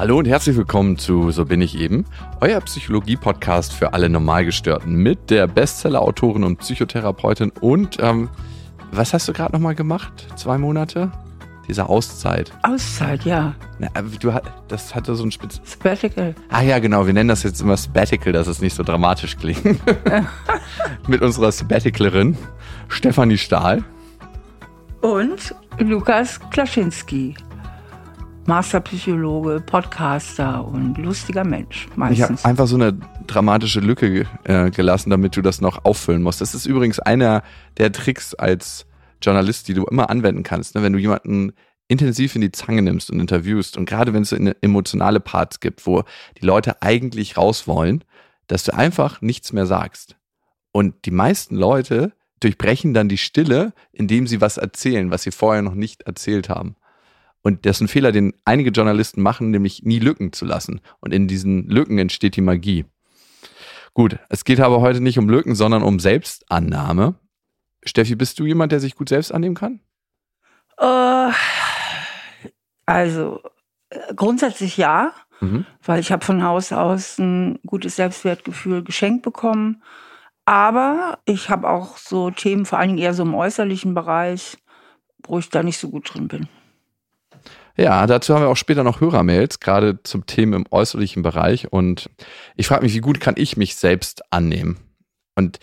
Hallo und herzlich willkommen zu So bin ich eben, euer Psychologie-Podcast für alle Normalgestörten mit der Bestseller-Autorin und Psychotherapeutin und ähm, was hast du gerade nochmal gemacht? Zwei Monate? Diese Auszeit. Auszeit, ja. Na, du, das hatte so ein Spitz... Sabbatical. Ah ja, genau. Wir nennen das jetzt immer Sabbatical, dass es nicht so dramatisch klingt. mit unserer Sabbaticalerin Stefanie Stahl. Und Lukas Klaschinski. Masterpsychologe, Podcaster und lustiger Mensch meistens. Ich habe einfach so eine dramatische Lücke äh, gelassen, damit du das noch auffüllen musst. Das ist übrigens einer der Tricks als Journalist, die du immer anwenden kannst. Ne? Wenn du jemanden intensiv in die Zange nimmst und interviewst und gerade wenn es emotionale Parts gibt, wo die Leute eigentlich raus wollen, dass du einfach nichts mehr sagst. Und die meisten Leute durchbrechen dann die Stille, indem sie was erzählen, was sie vorher noch nicht erzählt haben. Und das ist ein Fehler, den einige Journalisten machen, nämlich nie Lücken zu lassen. Und in diesen Lücken entsteht die Magie. Gut, es geht aber heute nicht um Lücken, sondern um Selbstannahme. Steffi, bist du jemand, der sich gut selbst annehmen kann? Uh, also äh, grundsätzlich ja, mhm. weil ich habe von Haus aus ein gutes Selbstwertgefühl geschenkt bekommen. Aber ich habe auch so Themen, vor allen Dingen eher so im äußerlichen Bereich, wo ich da nicht so gut drin bin. Ja, dazu haben wir auch später noch Hörermails, gerade zum Thema im äußerlichen Bereich. Und ich frage mich, wie gut kann ich mich selbst annehmen? Und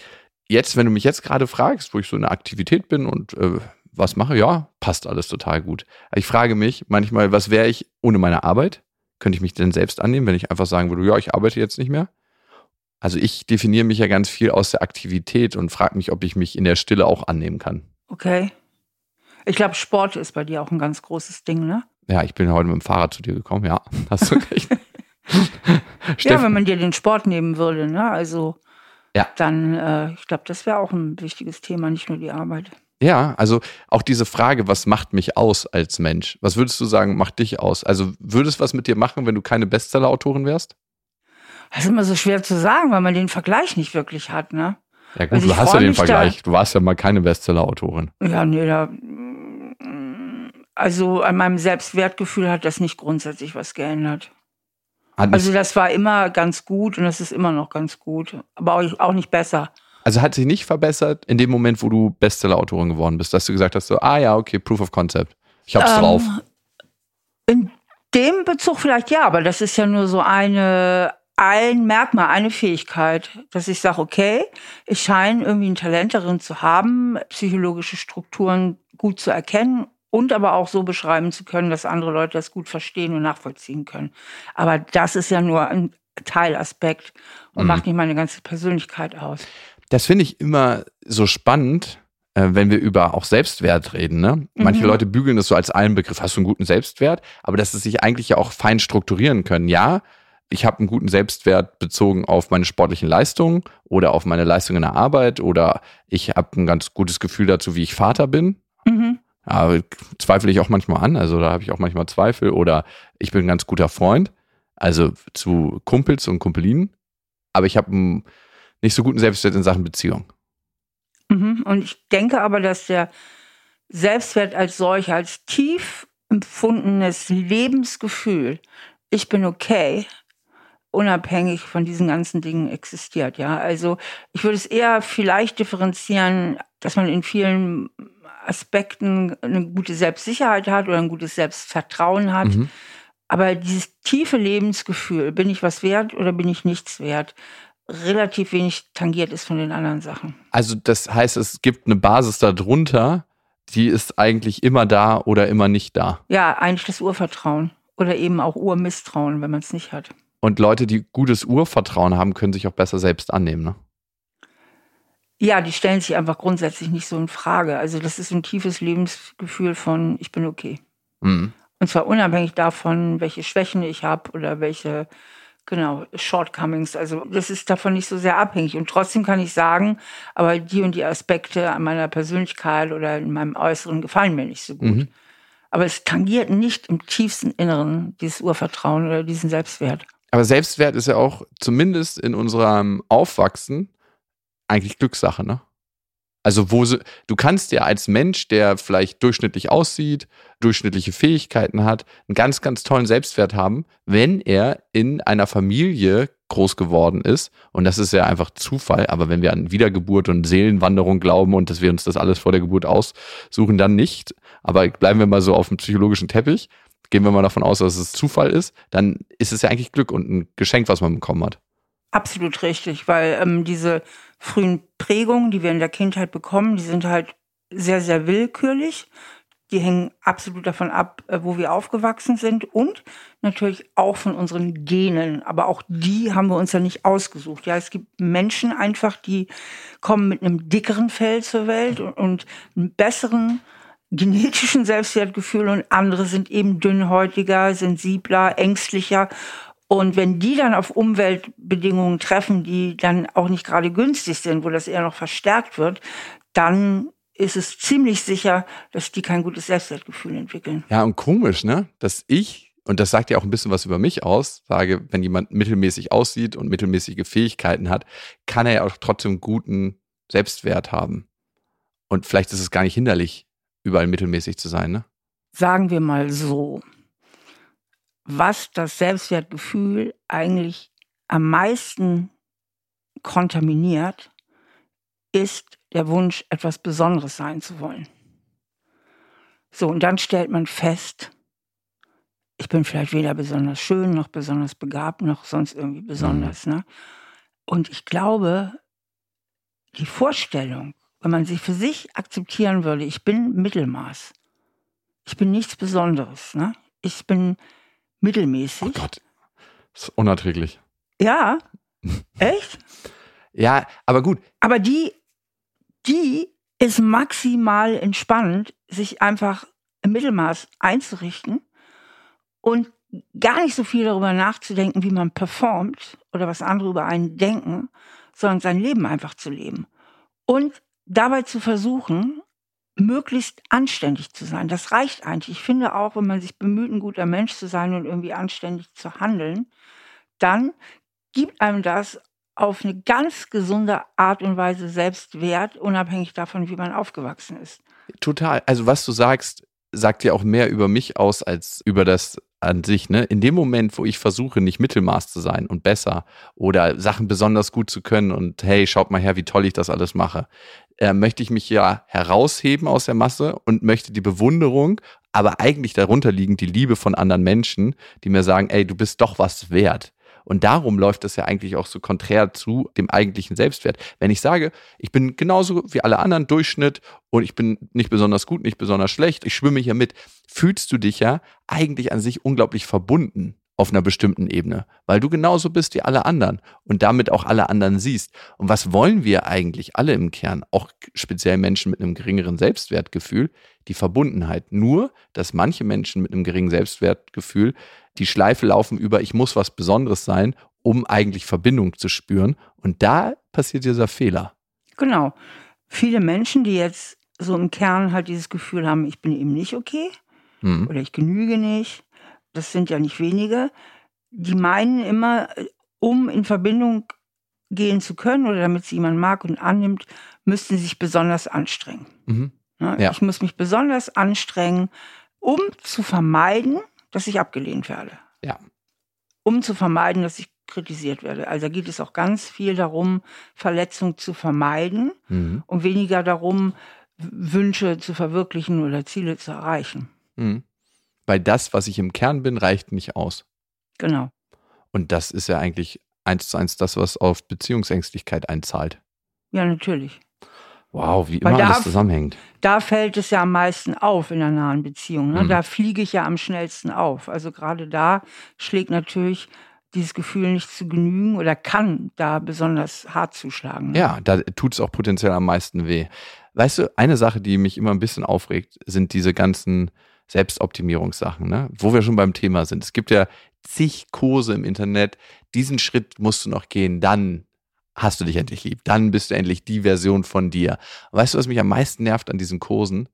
jetzt, wenn du mich jetzt gerade fragst, wo ich so in der Aktivität bin und äh, was mache, ja, passt alles total gut. Ich frage mich manchmal, was wäre ich ohne meine Arbeit? Könnte ich mich denn selbst annehmen, wenn ich einfach sagen würde, ja, ich arbeite jetzt nicht mehr? Also ich definiere mich ja ganz viel aus der Aktivität und frage mich, ob ich mich in der Stille auch annehmen kann. Okay. Ich glaube, Sport ist bei dir auch ein ganz großes Ding, ne? Ja, ich bin heute mit dem Fahrrad zu dir gekommen, ja. Hast du recht. ja, wenn man dir den Sport nehmen würde, ne? Also ja. dann, äh, ich glaube, das wäre auch ein wichtiges Thema, nicht nur die Arbeit. Ja, also auch diese Frage, was macht mich aus als Mensch? Was würdest du sagen, macht dich aus? Also würde es was mit dir machen, wenn du keine Bestseller-Autorin wärst? Das ist immer so schwer zu sagen, weil man den Vergleich nicht wirklich hat, ne? Ja gut, also du hast ja den Vergleich. Du warst ja mal keine Bestseller-Autorin. Ja, nee, da also an meinem Selbstwertgefühl hat das nicht grundsätzlich was geändert. also das war immer ganz gut und das ist immer noch ganz gut, aber auch nicht besser. Also hat sich nicht verbessert in dem Moment, wo du Bestseller-Autorin geworden bist, dass du gesagt hast, so, ah ja, okay, Proof of Concept. Ich hab's ähm, drauf. In dem Bezug vielleicht ja, aber das ist ja nur so eine ein Merkmal, eine Fähigkeit, dass ich sage, okay, ich scheine irgendwie ein Talent darin zu haben, psychologische Strukturen gut zu erkennen und aber auch so beschreiben zu können, dass andere Leute das gut verstehen und nachvollziehen können. Aber das ist ja nur ein Teilaspekt und mhm. macht nicht meine ganze Persönlichkeit aus. Das finde ich immer so spannend, äh, wenn wir über auch Selbstwert reden. Ne? Manche mhm. Leute bügeln das so als einen Begriff, hast du einen guten Selbstwert, aber dass es sich eigentlich ja auch fein strukturieren können. Ja, ich habe einen guten Selbstwert bezogen auf meine sportlichen Leistungen oder auf meine Leistungen in der Arbeit oder ich habe ein ganz gutes Gefühl dazu, wie ich Vater bin. Aber zweifle ich auch manchmal an, also da habe ich auch manchmal Zweifel oder ich bin ein ganz guter Freund, also zu Kumpels und Kumpelinen, aber ich habe einen nicht so guten Selbstwert in Sachen Beziehung. Mhm. Und ich denke aber, dass der Selbstwert als solch, als tief empfundenes Lebensgefühl, ich bin okay, unabhängig von diesen ganzen Dingen existiert. Ja, also ich würde es eher vielleicht differenzieren, dass man in vielen Aspekten eine gute Selbstsicherheit hat oder ein gutes Selbstvertrauen hat. Mhm. Aber dieses tiefe Lebensgefühl, bin ich was wert oder bin ich nichts wert, relativ wenig tangiert ist von den anderen Sachen. Also das heißt, es gibt eine Basis darunter, die ist eigentlich immer da oder immer nicht da. Ja, eigentlich das Urvertrauen oder eben auch Urmisstrauen, wenn man es nicht hat. Und Leute, die gutes Urvertrauen haben, können sich auch besser selbst annehmen, ne? Ja, die stellen sich einfach grundsätzlich nicht so in Frage. Also das ist ein tiefes Lebensgefühl von, ich bin okay. Mhm. Und zwar unabhängig davon, welche Schwächen ich habe oder welche, genau, Shortcomings. Also das ist davon nicht so sehr abhängig. Und trotzdem kann ich sagen, aber die und die Aspekte an meiner Persönlichkeit oder in meinem Äußeren gefallen mir nicht so gut. Mhm. Aber es tangiert nicht im tiefsten Inneren dieses Urvertrauen oder diesen Selbstwert. Aber Selbstwert ist ja auch zumindest in unserem Aufwachsen eigentlich Glückssache, ne? Also wo du kannst ja als Mensch, der vielleicht durchschnittlich aussieht, durchschnittliche Fähigkeiten hat, einen ganz, ganz tollen Selbstwert haben, wenn er in einer Familie groß geworden ist. Und das ist ja einfach Zufall. Aber wenn wir an Wiedergeburt und Seelenwanderung glauben und dass wir uns das alles vor der Geburt aussuchen, dann nicht. Aber bleiben wir mal so auf dem psychologischen Teppich. Gehen wir mal davon aus, dass es Zufall ist, dann ist es ja eigentlich Glück und ein Geschenk, was man bekommen hat. Absolut richtig, weil ähm, diese frühen Prägungen, die wir in der Kindheit bekommen, die sind halt sehr, sehr willkürlich. Die hängen absolut davon ab, äh, wo wir aufgewachsen sind und natürlich auch von unseren Genen. Aber auch die haben wir uns ja nicht ausgesucht. Ja, es gibt Menschen einfach, die kommen mit einem dickeren Fell zur Welt und, und einem besseren genetischen Selbstwertgefühl und andere sind eben dünnhäutiger, sensibler, ängstlicher und wenn die dann auf Umweltbedingungen treffen, die dann auch nicht gerade günstig sind, wo das eher noch verstärkt wird, dann ist es ziemlich sicher, dass die kein gutes Selbstwertgefühl entwickeln. Ja, und komisch, ne? Dass ich, und das sagt ja auch ein bisschen was über mich aus, sage, wenn jemand mittelmäßig aussieht und mittelmäßige Fähigkeiten hat, kann er ja auch trotzdem guten Selbstwert haben. Und vielleicht ist es gar nicht hinderlich, überall mittelmäßig zu sein, ne? Sagen wir mal so was das Selbstwertgefühl eigentlich am meisten kontaminiert, ist der Wunsch, etwas Besonderes sein zu wollen. So, und dann stellt man fest, ich bin vielleicht weder besonders schön, noch besonders begabt, noch sonst irgendwie besonders. Mhm. Ne? Und ich glaube, die Vorstellung, wenn man sich für sich akzeptieren würde, ich bin Mittelmaß, ich bin nichts Besonderes, ne? ich bin mittelmäßig. Oh Gott, das ist unerträglich. Ja, echt? ja, aber gut. Aber die, die ist maximal entspannt, sich einfach im Mittelmaß einzurichten und gar nicht so viel darüber nachzudenken, wie man performt oder was andere über einen denken, sondern sein Leben einfach zu leben. Und dabei zu versuchen, möglichst anständig zu sein. Das reicht eigentlich. Ich finde auch, wenn man sich bemüht, ein guter Mensch zu sein und irgendwie anständig zu handeln, dann gibt einem das auf eine ganz gesunde Art und Weise Selbstwert, unabhängig davon, wie man aufgewachsen ist. Total. Also was du sagst, sagt ja auch mehr über mich aus als über das an sich. Ne? In dem Moment, wo ich versuche, nicht Mittelmaß zu sein und besser oder Sachen besonders gut zu können und hey, schaut mal her, wie toll ich das alles mache, äh, möchte ich mich ja herausheben aus der Masse und möchte die Bewunderung, aber eigentlich darunter liegend die Liebe von anderen Menschen, die mir sagen, ey, du bist doch was wert. Und darum läuft das ja eigentlich auch so konträr zu dem eigentlichen Selbstwert. Wenn ich sage, ich bin genauso wie alle anderen Durchschnitt und ich bin nicht besonders gut, nicht besonders schlecht, ich schwimme hier mit, fühlst du dich ja eigentlich an sich unglaublich verbunden auf einer bestimmten Ebene, weil du genauso bist wie alle anderen und damit auch alle anderen siehst. Und was wollen wir eigentlich alle im Kern, auch speziell Menschen mit einem geringeren Selbstwertgefühl? Die Verbundenheit. Nur, dass manche Menschen mit einem geringen Selbstwertgefühl die Schleife laufen über, ich muss was Besonderes sein, um eigentlich Verbindung zu spüren. Und da passiert dieser Fehler. Genau. Viele Menschen, die jetzt so im Kern halt dieses Gefühl haben, ich bin eben nicht okay mhm. oder ich genüge nicht, das sind ja nicht wenige, die meinen immer, um in Verbindung gehen zu können oder damit sie jemand mag und annimmt, müssten sie sich besonders anstrengen. Mhm. Ne? Ja. Ich muss mich besonders anstrengen, um zu vermeiden, dass ich abgelehnt werde. Ja. Um zu vermeiden, dass ich kritisiert werde. Also geht es auch ganz viel darum, Verletzung zu vermeiden mhm. und weniger darum, Wünsche zu verwirklichen oder Ziele zu erreichen. Mhm weil das, was ich im Kern bin, reicht nicht aus. Genau. Und das ist ja eigentlich eins zu eins das, was auf Beziehungsängstlichkeit einzahlt. Ja, natürlich. Wow, wie immer da, alles zusammenhängt. Da fällt es ja am meisten auf in einer nahen Beziehung. Ne? Mhm. Da fliege ich ja am schnellsten auf. Also gerade da schlägt natürlich dieses Gefühl nicht zu genügen oder kann da besonders hart zuschlagen. Ne? Ja, da tut es auch potenziell am meisten weh. Weißt du, eine Sache, die mich immer ein bisschen aufregt, sind diese ganzen Selbstoptimierungssachen, ne? wo wir schon beim Thema sind. Es gibt ja zig Kurse im Internet. Diesen Schritt musst du noch gehen, dann hast du dich endlich lieb. Dann bist du endlich die Version von dir. Weißt du, was mich am meisten nervt an diesen Kursen?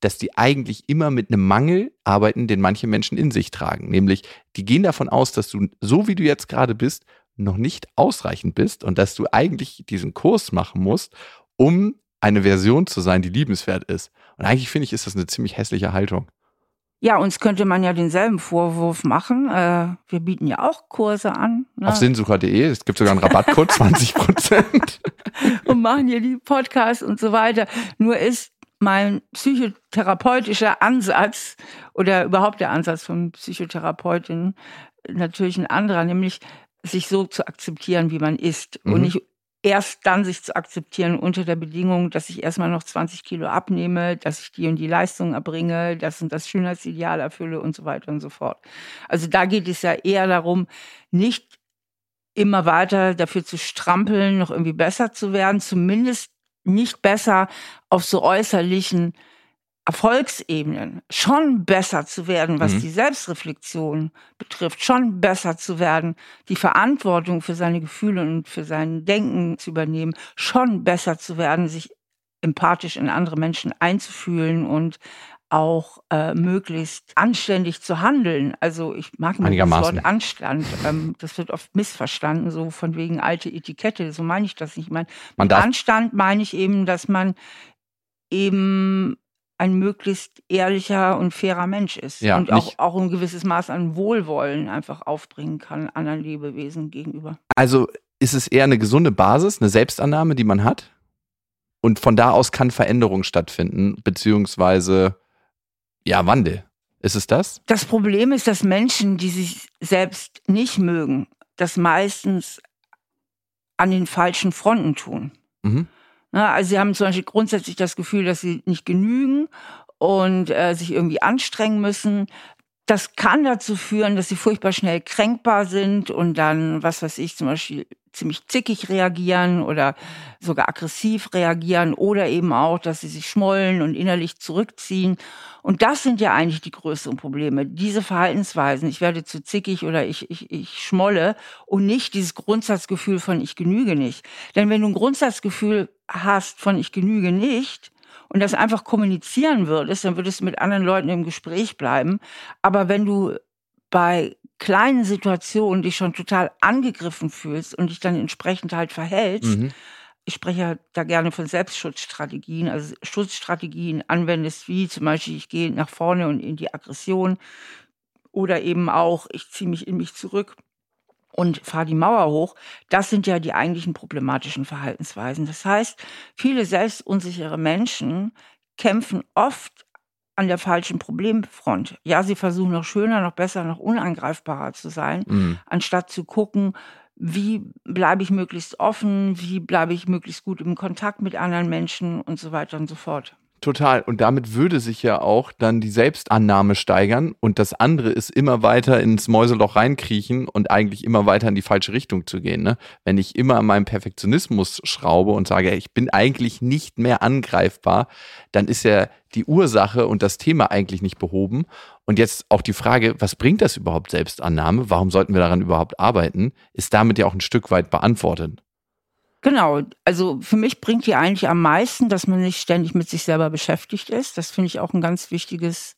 Dass die eigentlich immer mit einem Mangel arbeiten, den manche Menschen in sich tragen. Nämlich, die gehen davon aus, dass du, so wie du jetzt gerade bist, noch nicht ausreichend bist und dass du eigentlich diesen Kurs machen musst, um eine Version zu sein, die liebenswert ist. Und eigentlich finde ich, ist das eine ziemlich hässliche Haltung. Ja, uns könnte man ja denselben Vorwurf machen. Äh, wir bieten ja auch Kurse an. Ne? Auf sinnsucher.de, es gibt sogar einen Rabattcode, 20 Prozent. und machen hier die Podcasts und so weiter. Nur ist mein psychotherapeutischer Ansatz oder überhaupt der Ansatz von Psychotherapeutinnen natürlich ein anderer, nämlich sich so zu akzeptieren, wie man ist mhm. und nicht erst dann sich zu akzeptieren unter der Bedingung, dass ich erstmal noch 20 Kilo abnehme, dass ich die und die Leistung erbringe, das und das Schönheitsideal erfülle und so weiter und so fort. Also da geht es ja eher darum, nicht immer weiter dafür zu strampeln, noch irgendwie besser zu werden, zumindest nicht besser auf so äußerlichen Erfolgsebenen schon besser zu werden, was mhm. die Selbstreflexion betrifft, schon besser zu werden, die Verantwortung für seine Gefühle und für sein Denken zu übernehmen, schon besser zu werden, sich empathisch in andere Menschen einzufühlen und auch äh, möglichst anständig zu handeln. Also ich mag nicht das Wort Anstand. Ähm, das wird oft missverstanden, so von wegen alte Etikette. So meine ich das nicht. Ich meine, mit Anstand meine ich eben, dass man eben ein möglichst ehrlicher und fairer Mensch ist ja, und auch, auch ein gewisses Maß an Wohlwollen einfach aufbringen kann anderen Lebewesen gegenüber. Also ist es eher eine gesunde Basis, eine Selbstannahme, die man hat? Und von da aus kann Veränderung stattfinden, beziehungsweise ja, Wandel. Ist es das? Das Problem ist, dass Menschen, die sich selbst nicht mögen, das meistens an den falschen Fronten tun. Mhm. Ne, also sie haben zum Beispiel grundsätzlich das Gefühl, dass sie nicht genügen und äh, sich irgendwie anstrengen müssen. Das kann dazu führen, dass sie furchtbar schnell kränkbar sind und dann, was weiß ich, zum Beispiel ziemlich zickig reagieren oder sogar aggressiv reagieren oder eben auch, dass sie sich schmollen und innerlich zurückziehen. Und das sind ja eigentlich die größeren Probleme. Diese Verhaltensweisen, ich werde zu zickig oder ich, ich, ich schmolle und nicht dieses Grundsatzgefühl von ich genüge nicht. Denn wenn du ein Grundsatzgefühl hast von ich genüge nicht, und das einfach kommunizieren würdest, dann würdest du mit anderen Leuten im Gespräch bleiben. Aber wenn du bei kleinen Situationen dich schon total angegriffen fühlst und dich dann entsprechend halt verhältst, mhm. ich spreche ja da gerne von Selbstschutzstrategien, also Schutzstrategien anwendest, wie zum Beispiel, ich gehe nach vorne und in die Aggression oder eben auch, ich ziehe mich in mich zurück und fahre die Mauer hoch, das sind ja die eigentlichen problematischen Verhaltensweisen. Das heißt, viele selbstunsichere Menschen kämpfen oft an der falschen Problemfront. Ja, sie versuchen noch schöner, noch besser, noch unangreifbarer zu sein, mhm. anstatt zu gucken, wie bleibe ich möglichst offen, wie bleibe ich möglichst gut im Kontakt mit anderen Menschen und so weiter und so fort. Total. Und damit würde sich ja auch dann die Selbstannahme steigern. Und das andere ist immer weiter ins Mäuseloch reinkriechen und eigentlich immer weiter in die falsche Richtung zu gehen. Ne? Wenn ich immer an meinem Perfektionismus schraube und sage, ich bin eigentlich nicht mehr angreifbar, dann ist ja die Ursache und das Thema eigentlich nicht behoben. Und jetzt auch die Frage, was bringt das überhaupt Selbstannahme? Warum sollten wir daran überhaupt arbeiten? Ist damit ja auch ein Stück weit beantwortet. Genau, also für mich bringt die eigentlich am meisten, dass man nicht ständig mit sich selber beschäftigt ist. Das finde ich auch ein ganz wichtiges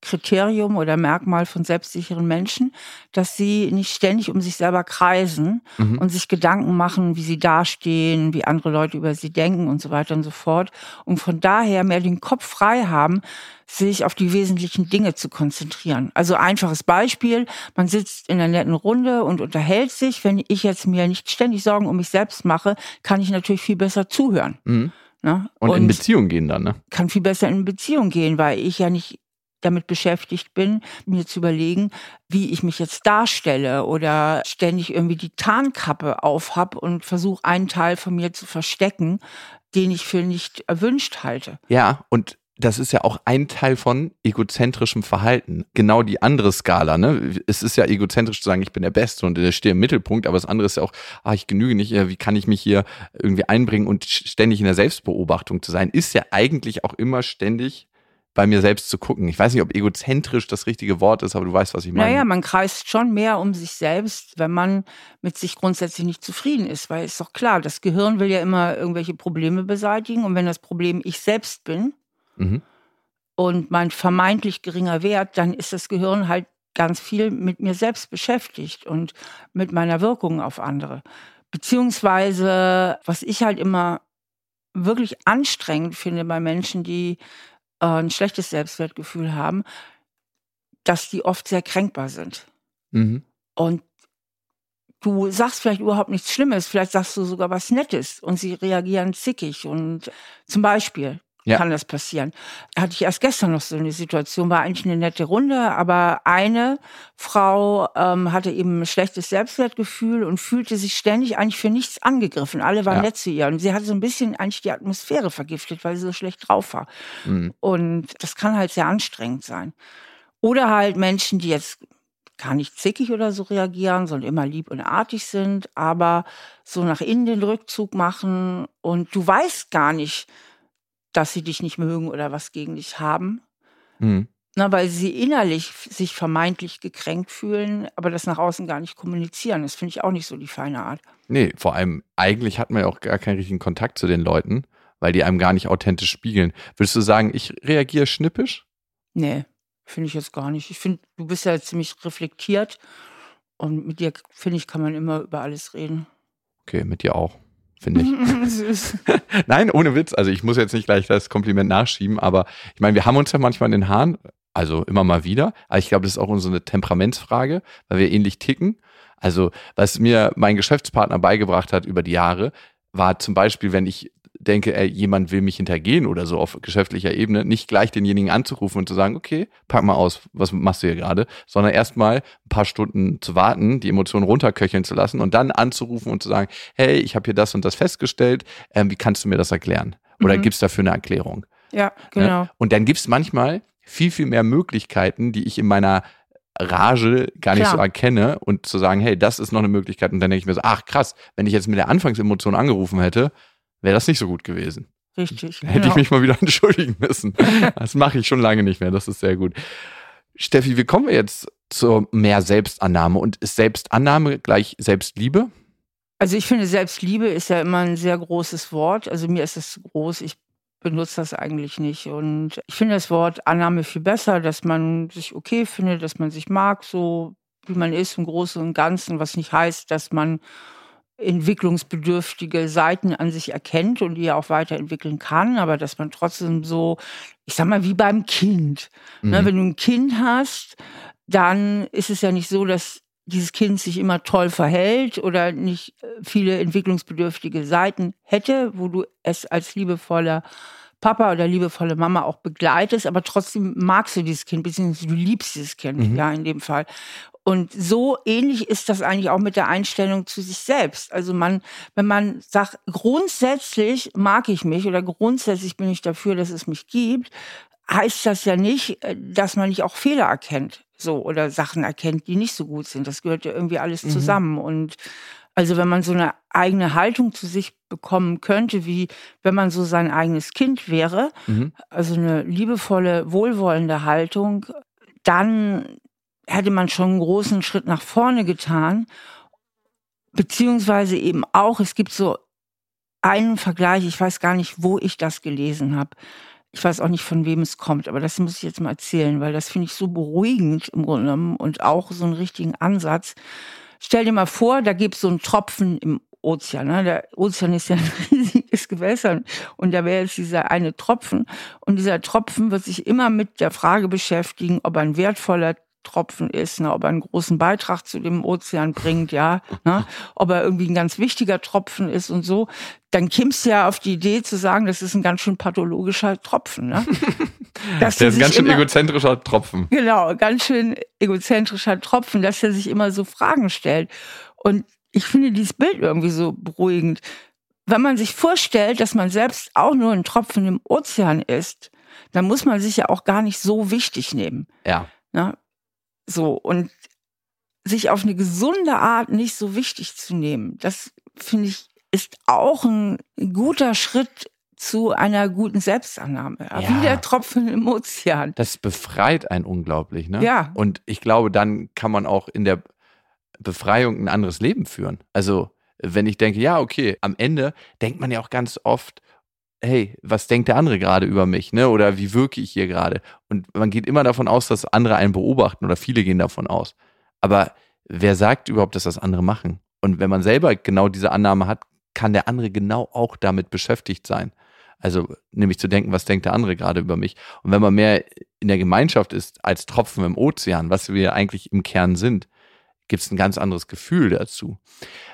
Kriterium oder Merkmal von selbstsicheren Menschen, dass sie nicht ständig um sich selber kreisen mhm. und sich Gedanken machen, wie sie dastehen, wie andere Leute über sie denken und so weiter und so fort. Und von daher mehr den Kopf frei haben, sich auf die wesentlichen Dinge zu konzentrieren. Also einfaches Beispiel, man sitzt in einer netten Runde und unterhält sich. Wenn ich jetzt mir nicht ständig Sorgen um mich selbst mache, kann ich natürlich viel besser zuhören. Mhm. Ne? Und, und, in Beziehung gehen dann, ne? Kann viel besser in Beziehung gehen, weil ich ja nicht damit beschäftigt bin, mir zu überlegen, wie ich mich jetzt darstelle oder ständig irgendwie die Tarnkappe aufhab und versuche, einen Teil von mir zu verstecken, den ich für nicht erwünscht halte. Ja, und das ist ja auch ein Teil von egozentrischem Verhalten. Genau die andere Skala. Ne? Es ist ja egozentrisch zu sagen, ich bin der Beste und ich stehe im Mittelpunkt, aber das andere ist ja auch, ah, ich genüge nicht, wie kann ich mich hier irgendwie einbringen und ständig in der Selbstbeobachtung zu sein, ist ja eigentlich auch immer ständig bei mir selbst zu gucken. Ich weiß nicht, ob egozentrisch das richtige Wort ist, aber du weißt, was ich meine. Naja, man kreist schon mehr um sich selbst, wenn man mit sich grundsätzlich nicht zufrieden ist, weil ist doch klar, das Gehirn will ja immer irgendwelche Probleme beseitigen und wenn das Problem ich selbst bin mhm. und mein vermeintlich geringer Wert, dann ist das Gehirn halt ganz viel mit mir selbst beschäftigt und mit meiner Wirkung auf andere. Beziehungsweise, was ich halt immer wirklich anstrengend finde bei Menschen, die äh, ein schlechtes Selbstwertgefühl haben, dass die oft sehr kränkbar sind. Mhm. Und du sagst vielleicht überhaupt nichts Schlimmes, vielleicht sagst du sogar was Nettes und sie reagieren zickig. Und zum Beispiel Ja. kann das passieren. Hatte ich erst gestern noch so eine Situation, war eigentlich eine nette Runde, aber eine Frau ähm, hatte eben ein schlechtes Selbstwertgefühl und fühlte sich ständig eigentlich für nichts angegriffen. Alle waren Ja. nett zu ihr und sie hatte so ein bisschen eigentlich die Atmosphäre vergiftet, weil sie so schlecht drauf war. Mhm. Und das kann halt sehr anstrengend sein. Oder halt Menschen, die jetzt gar nicht zickig oder so reagieren, sondern immer lieb und artig sind, aber so nach innen den Rückzug machen und du weißt gar nicht, dass sie dich nicht mögen oder was gegen dich haben. Mhm. Na, weil sie innerlich sich vermeintlich gekränkt fühlen, aber das nach außen gar nicht kommunizieren. Das finde ich auch nicht so die feine Art. Nee, vor allem, eigentlich hat man ja auch gar keinen richtigen Kontakt zu den Leuten, weil die einem gar nicht authentisch spiegeln. Würdest du sagen, ich reagiere schnippisch? Nee, finde ich jetzt gar nicht. Ich finde, du bist ja ziemlich reflektiert und mit dir, finde ich, kann man immer über alles reden. Okay, mit dir auch, finde ich. Nein, ohne Witz. Also ich muss jetzt nicht gleich das Kompliment nachschieben, aber ich meine, wir haben uns ja manchmal in den Haaren, also immer mal wieder. Aber ich glaube, das ist auch unsere Temperamentsfrage, weil wir ähnlich ticken. Also was mir mein Geschäftspartner beigebracht hat über die Jahre, war zum Beispiel, wenn ich denke, ey, jemand will mich hintergehen oder so auf geschäftlicher Ebene, nicht gleich denjenigen anzurufen und zu sagen, okay, pack mal aus, was machst du hier gerade, sondern erstmal ein paar Stunden zu warten, die Emotionen runterköcheln zu lassen und dann anzurufen und zu sagen, hey, ich habe hier das und das festgestellt, ähm, wie kannst du mir das erklären? Oder Mhm. gibt's dafür eine Erklärung? Ja, Ne? genau. Und dann gibt's manchmal viel, viel mehr Möglichkeiten, die ich in meiner Rage gar nicht Klar. so erkenne und zu sagen, hey, das ist noch eine Möglichkeit. Und dann denke ich mir so, ach krass, wenn ich jetzt mit der Anfangsemotion angerufen hätte, wäre das nicht so gut gewesen. Richtig. Hätte genau. ich mich mal wieder entschuldigen müssen. Das mache ich schon lange nicht mehr. Das ist sehr gut. Steffi, wie kommen wir jetzt zur mehr Selbstannahme? Und ist Selbstannahme gleich Selbstliebe? Also ich finde, Selbstliebe ist ja immer ein sehr großes Wort. Also mir ist es zu groß. Ich benutze das eigentlich nicht. Und ich finde das Wort Annahme viel besser, dass man sich okay findet, dass man sich mag, so wie man ist im Großen und Ganzen, was nicht heißt, dass man entwicklungsbedürftige Seiten an sich erkennt und die ja auch weiterentwickeln kann, aber dass man trotzdem so, ich sag mal, wie beim Kind. Ne, Mhm. wenn du ein Kind hast, dann ist es ja nicht so, dass dieses Kind sich immer toll verhält oder nicht äh, viele entwicklungsbedürftige Seiten hätte, wo du es als liebevoller Papa oder liebevolle Mama auch begleitest, aber trotzdem magst du dieses Kind, beziehungsweise du liebst dieses Kind, Mhm. ja, in dem Fall. Und so ähnlich ist das eigentlich auch mit der Einstellung zu sich selbst. Also man, wenn man sagt, grundsätzlich mag ich mich oder grundsätzlich bin ich dafür, dass es mich gibt, heißt das ja nicht, äh, dass man nicht auch Fehler erkennt, so oder Sachen erkennt, die nicht so gut sind. Das gehört ja irgendwie alles Mhm. zusammen. Und also wenn man so eine eigene Haltung zu sich bekommen könnte, wie wenn man so sein eigenes Kind wäre, Mhm. also eine liebevolle, wohlwollende Haltung, dann hätte man schon einen großen Schritt nach vorne getan. Beziehungsweise eben auch, es gibt so einen Vergleich, ich weiß gar nicht, wo ich das gelesen habe. Ich weiß auch nicht, von wem es kommt, aber das muss ich jetzt mal erzählen, weil das finde ich so beruhigend im Grunde genommen und auch so einen richtigen Ansatz. Stell dir mal vor, da gibt es so einen Tropfen im Ozean. Ne? Der Ozean ist ja ein riesiges Gewässer und da wäre jetzt dieser eine Tropfen und dieser Tropfen wird sich immer mit der Frage beschäftigen, ob ein wertvoller Tropfen ist, ne, ob er einen großen Beitrag zu dem Ozean bringt, ja, ne, ob er irgendwie ein ganz wichtiger Tropfen ist und so, dann kimmst du ja auf die Idee zu sagen, das ist ein ganz schön pathologischer Tropfen. Ne? Dass Der er ist ein ganz schön immer- egozentrischer Tropfen. Genau, ganz schön egozentrischer Tropfen, dass er sich immer so Fragen stellt. Und ich finde dieses Bild irgendwie so beruhigend. Wenn man sich vorstellt, dass man selbst auch nur ein Tropfen im Ozean ist, dann muss man sich ja auch gar nicht so wichtig nehmen. Ja. Ne? So, und sich auf eine gesunde Art nicht so wichtig zu nehmen, das finde ich, ist auch ein guter Schritt zu einer guten Selbstannahme. Ja. Wie der Tropfen im Ozean. Das befreit einen unglaublich, ne? Ja. Und ich glaube, dann kann man auch in der Befreiung ein anderes Leben führen. Also, wenn ich denke, ja, okay, am Ende denkt man ja auch ganz oft, hey, was denkt der andere gerade über mich, ne? Oder wie wirke ich hier gerade? Und man geht immer davon aus, dass andere einen beobachten oder viele gehen davon aus. Aber wer sagt überhaupt, dass das andere machen? Und wenn man selber genau diese Annahme hat, kann der andere genau auch damit beschäftigt sein. Also nämlich zu denken, was denkt der andere gerade über mich. Und wenn man mehr in der Gemeinschaft ist als Tropfen im Ozean, was wir eigentlich im Kern sind, gibt es ein ganz anderes Gefühl dazu.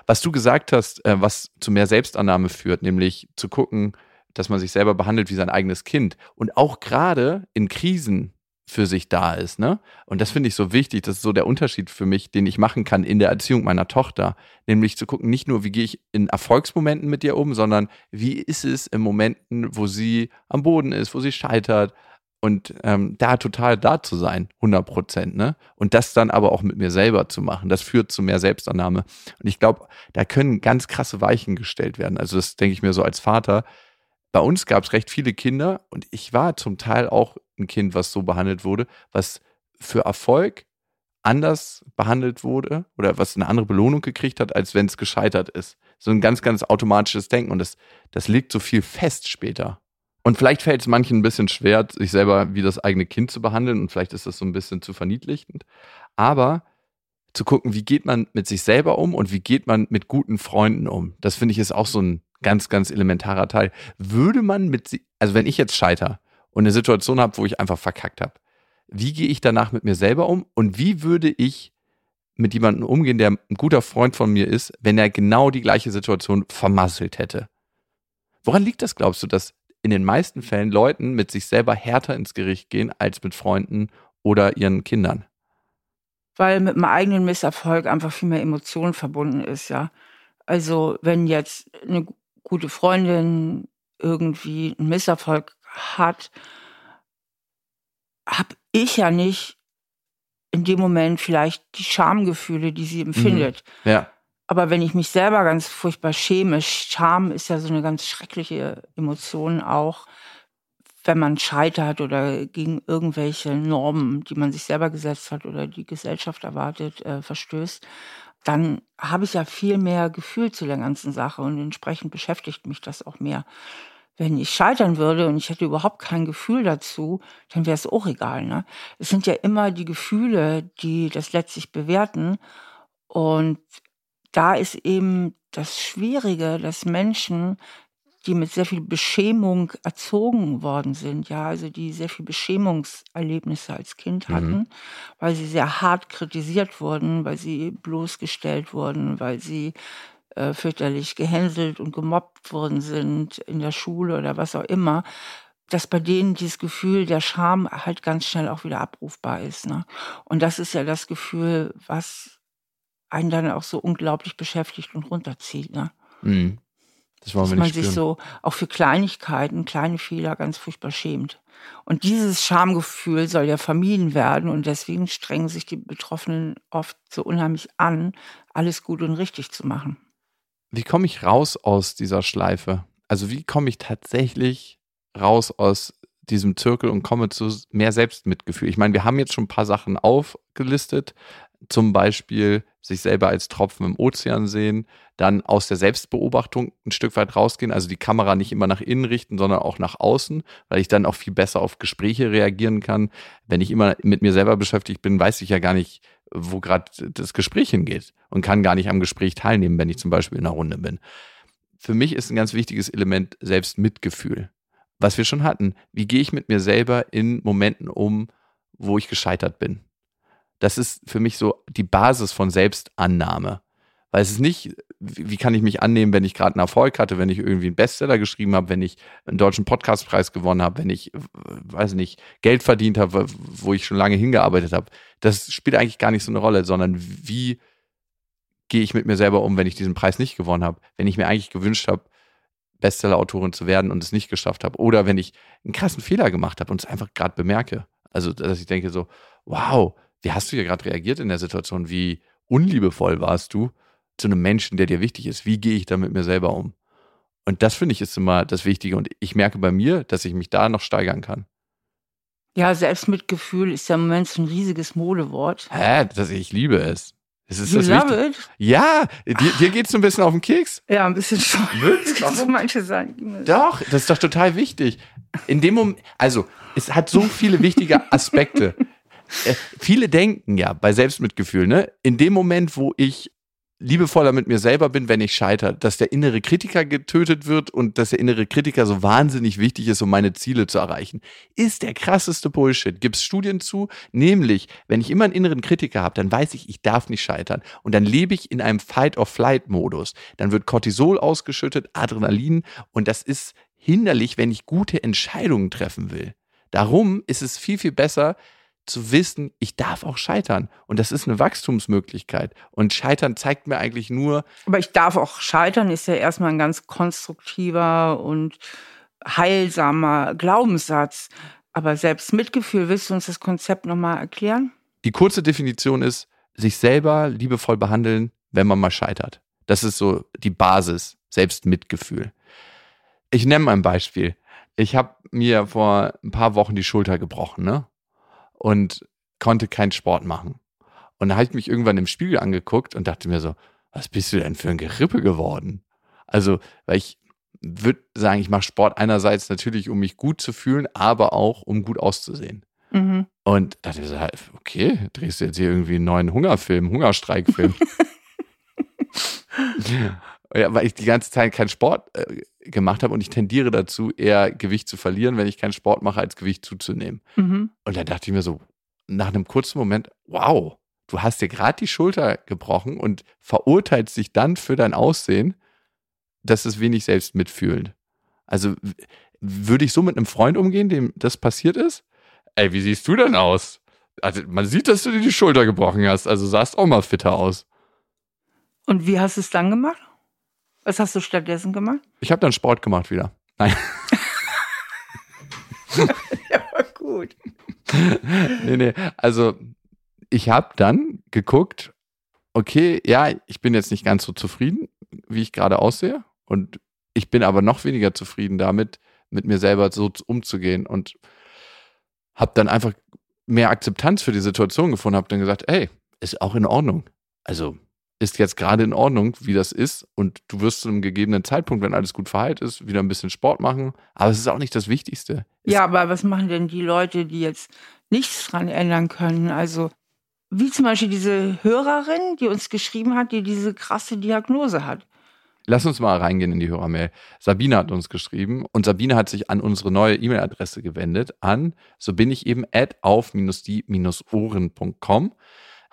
Was du gesagt hast, äh, was zu mehr Selbstannahme führt, nämlich zu gucken, dass man sich selber behandelt wie sein eigenes Kind. Und auch gerade in Krisen für sich da ist, ne? Und das finde ich so wichtig, das ist so der Unterschied für mich, den ich machen kann in der Erziehung meiner Tochter, nämlich zu gucken, nicht nur, wie gehe ich in Erfolgsmomenten mit ihr um, sondern wie ist es in Momenten, wo sie am Boden ist, wo sie scheitert und ähm, da total da zu sein, 100 Prozent, ne? Und das dann aber auch mit mir selber zu machen, das führt zu mehr Selbstannahme. Und ich glaube, da können ganz krasse Weichen gestellt werden. Also das denke ich mir so als Vater, bei uns gab es recht viele Kinder und ich war zum Teil auch ein Kind, was so behandelt wurde, was für Erfolg anders behandelt wurde oder was eine andere Belohnung gekriegt hat, als wenn es gescheitert ist. So ein ganz, ganz automatisches Denken und das, das legt so viel fest später. Und vielleicht fällt es manchen ein bisschen schwer, sich selber wie das eigene Kind zu behandeln und vielleicht ist das so ein bisschen zu verniedlichend. Aber zu gucken, wie geht man mit sich selber um und wie geht man mit guten Freunden um, das finde ich ist auch so ein ganz, ganz elementarer Teil. Würde man mit, also wenn ich jetzt scheiter und eine Situation habe, wo ich einfach verkackt habe, wie gehe ich danach mit mir selber um und wie würde ich mit jemandem umgehen, der ein guter Freund von mir ist, wenn er genau die gleiche Situation vermasselt hätte? Woran liegt das, glaubst du, dass in den meisten Fällen Leuten mit sich selber härter ins Gericht gehen als mit Freunden oder ihren Kindern? Weil mit einem eigenen Misserfolg einfach viel mehr Emotionen verbunden ist, ja. Also wenn jetzt eine gute Freundin irgendwie einen Misserfolg hat, habe ich ja nicht in dem Moment vielleicht die Schamgefühle, die sie empfindet. Mhm. Ja. Aber wenn ich mich selber ganz furchtbar schäme, Scham ist ja so eine ganz schreckliche Emotion auch, wenn man scheitert oder gegen irgendwelche Normen, die man sich selber gesetzt hat oder die Gesellschaft erwartet, äh, verstößt dann habe ich ja viel mehr Gefühl zu der ganzen Sache und entsprechend beschäftigt mich das auch mehr. Wenn ich scheitern würde und ich hätte überhaupt kein Gefühl dazu, dann wäre es auch egal. Ne? Es sind ja immer die Gefühle, die das letztlich bewerten. Und da ist eben das Schwierige, dass Menschen die mit sehr viel Beschämung erzogen worden sind, ja, also die sehr viel Beschämungserlebnisse als Kind mhm. hatten, mhm. weil sie sehr hart kritisiert wurden, weil sie bloßgestellt wurden, weil sie äh, fürchterlich gehänselt und gemobbt worden sind in der Schule oder was auch immer, dass bei denen dieses Gefühl der Scham halt ganz schnell auch wieder abrufbar ist. Ne? Und das ist ja das Gefühl, was einen dann auch so unglaublich beschäftigt und runterzieht. Ne? Mhm. Das wollen dass wir nicht man spüren. sich so auch für Kleinigkeiten, kleine Fehler ganz furchtbar schämt. Und dieses Schamgefühl soll ja vermieden werden und deswegen strengen sich die Betroffenen oft so unheimlich an, alles gut und richtig zu machen. Wie komme ich raus aus dieser Schleife? Also wie komme ich tatsächlich raus aus diesem Zirkel und komme zu mehr Selbstmitgefühl? Ich meine, wir haben jetzt schon ein paar Sachen aufgelistet, zum Beispiel sich selber als Tropfen im Ozean sehen, dann aus der Selbstbeobachtung ein Stück weit rausgehen, also die Kamera nicht immer nach innen richten, sondern auch nach außen, weil ich dann auch viel besser auf Gespräche reagieren kann. Wenn ich immer mit mir selber beschäftigt bin, weiß ich ja gar nicht, wo gerade das Gespräch hingeht und kann gar nicht am Gespräch teilnehmen, wenn ich zum Beispiel in einer Runde bin. Für mich ist ein ganz wichtiges Element Selbstmitgefühl. Was wir schon hatten, wie gehe ich mit mir selber in Momenten um, wo ich gescheitert bin? Das ist für mich so die Basis von Selbstannahme. Weil es ist nicht, wie kann ich mich annehmen, wenn ich gerade einen Erfolg hatte, wenn ich irgendwie einen Bestseller geschrieben habe, wenn ich einen deutschen Podcastpreis gewonnen habe, wenn ich, weiß nicht, Geld verdient habe, wo ich schon lange hingearbeitet habe. Das spielt eigentlich gar nicht so eine Rolle, sondern wie gehe ich mit mir selber um, wenn ich diesen Preis nicht gewonnen habe, wenn ich mir eigentlich gewünscht habe, Bestseller-Autorin zu werden und es nicht geschafft habe. Oder wenn ich einen krassen Fehler gemacht habe und es einfach gerade bemerke. Also, dass ich denke so, wow, wie hast du hier gerade reagiert in der Situation? Wie unliebevoll warst du zu einem Menschen, der dir wichtig ist? Wie gehe ich da mit mir selber um? Und das finde ich ist immer das Wichtige. Und ich merke bei mir, dass ich mich da noch steigern kann. Ja, Selbstmitgefühl ist ja im Moment so ein riesiges Modewort. Hä? Das, ich liebe es. Es ist you das love it? Ja, dir, dir geht es so ein bisschen auf den Keks. Ja, ein bisschen schon. Wirklich? So manche sagen. Doch, das ist doch total wichtig. In dem Moment, also, es hat so viele wichtige Aspekte. Äh, viele denken ja bei Selbstmitgefühl, ne, in dem Moment, wo ich liebevoller mit mir selber bin, wenn ich scheitere, dass der innere Kritiker getötet wird und dass der innere Kritiker so wahnsinnig wichtig ist, um meine Ziele zu erreichen, ist der krasseste Bullshit. Gibt es Studien zu? Nämlich, wenn ich immer einen inneren Kritiker habe, dann weiß ich, ich darf nicht scheitern. Und dann lebe ich in einem Fight-or-Flight-Modus. Dann wird Cortisol ausgeschüttet, Adrenalin und das ist hinderlich, wenn ich gute Entscheidungen treffen will. Darum ist es viel, viel besser, zu wissen, ich darf auch scheitern. Und das ist eine Wachstumsmöglichkeit. Und Scheitern zeigt mir eigentlich nur. Aber ich darf auch scheitern, ist ja erstmal ein ganz konstruktiver und heilsamer Glaubenssatz. Aber selbst Mitgefühl, willst du uns das Konzept nochmal erklären? Die kurze Definition ist, sich selber liebevoll behandeln, wenn man mal scheitert. Das ist so die Basis, Selbstmitgefühl. Ich nenne mal ein Beispiel. Ich habe mir vor ein paar Wochen die Schulter gebrochen, ne? Und konnte keinen Sport machen. Und da habe ich mich irgendwann im Spiegel angeguckt und dachte mir so, was bist du denn für ein Gerippe geworden? Also, weil ich würde sagen, ich mache Sport einerseits natürlich, um mich gut zu fühlen, aber auch, um gut auszusehen. Mhm. Und dachte mir so, okay, drehst du jetzt hier irgendwie einen neuen Hungerfilm, Hungerstreikfilm. ja, weil ich die ganze Zeit keinen Sport äh, gemacht habe und ich tendiere dazu, eher Gewicht zu verlieren, wenn ich keinen Sport mache, als Gewicht zuzunehmen. Mhm. Und da dachte ich mir so, nach einem kurzen Moment, wow, du hast dir gerade die Schulter gebrochen und verurteilst dich dann für dein Aussehen. Das ist wenig selbst mitfühlend. Also würde ich so mit einem Freund umgehen, dem das passiert ist? Ey, wie siehst du denn aus? Also man sieht, dass du dir die Schulter gebrochen hast, also sahst auch mal fitter aus. Und wie hast du es dann gemacht? Was hast du stattdessen gemacht? Ich habe dann Sport gemacht wieder. Nein. ja, gut. nee, nee. Also, ich habe dann geguckt, okay, ja, ich bin jetzt nicht ganz so zufrieden, wie ich gerade aussehe. Und ich bin aber noch weniger zufrieden damit, mit mir selber so umzugehen. Und habe dann einfach mehr Akzeptanz für die Situation gefunden, habe dann gesagt, ey, ist auch in Ordnung. Also ist jetzt gerade in Ordnung, wie das ist. Und du wirst zu einem gegebenen Zeitpunkt, wenn alles gut verheilt ist, wieder ein bisschen Sport machen. Aber es ist auch nicht das Wichtigste. Ja, aber was machen denn die Leute, die jetzt nichts dran ändern können? Also, wie zum Beispiel diese Hörerin, die uns geschrieben hat, die diese krasse Diagnose hat. Lass uns mal reingehen in die Hörermail. Sabine hat uns geschrieben und Sabine hat sich an unsere neue E-Mail-Adresse gewendet, an so bin ich eben at auf-die-ohren.com.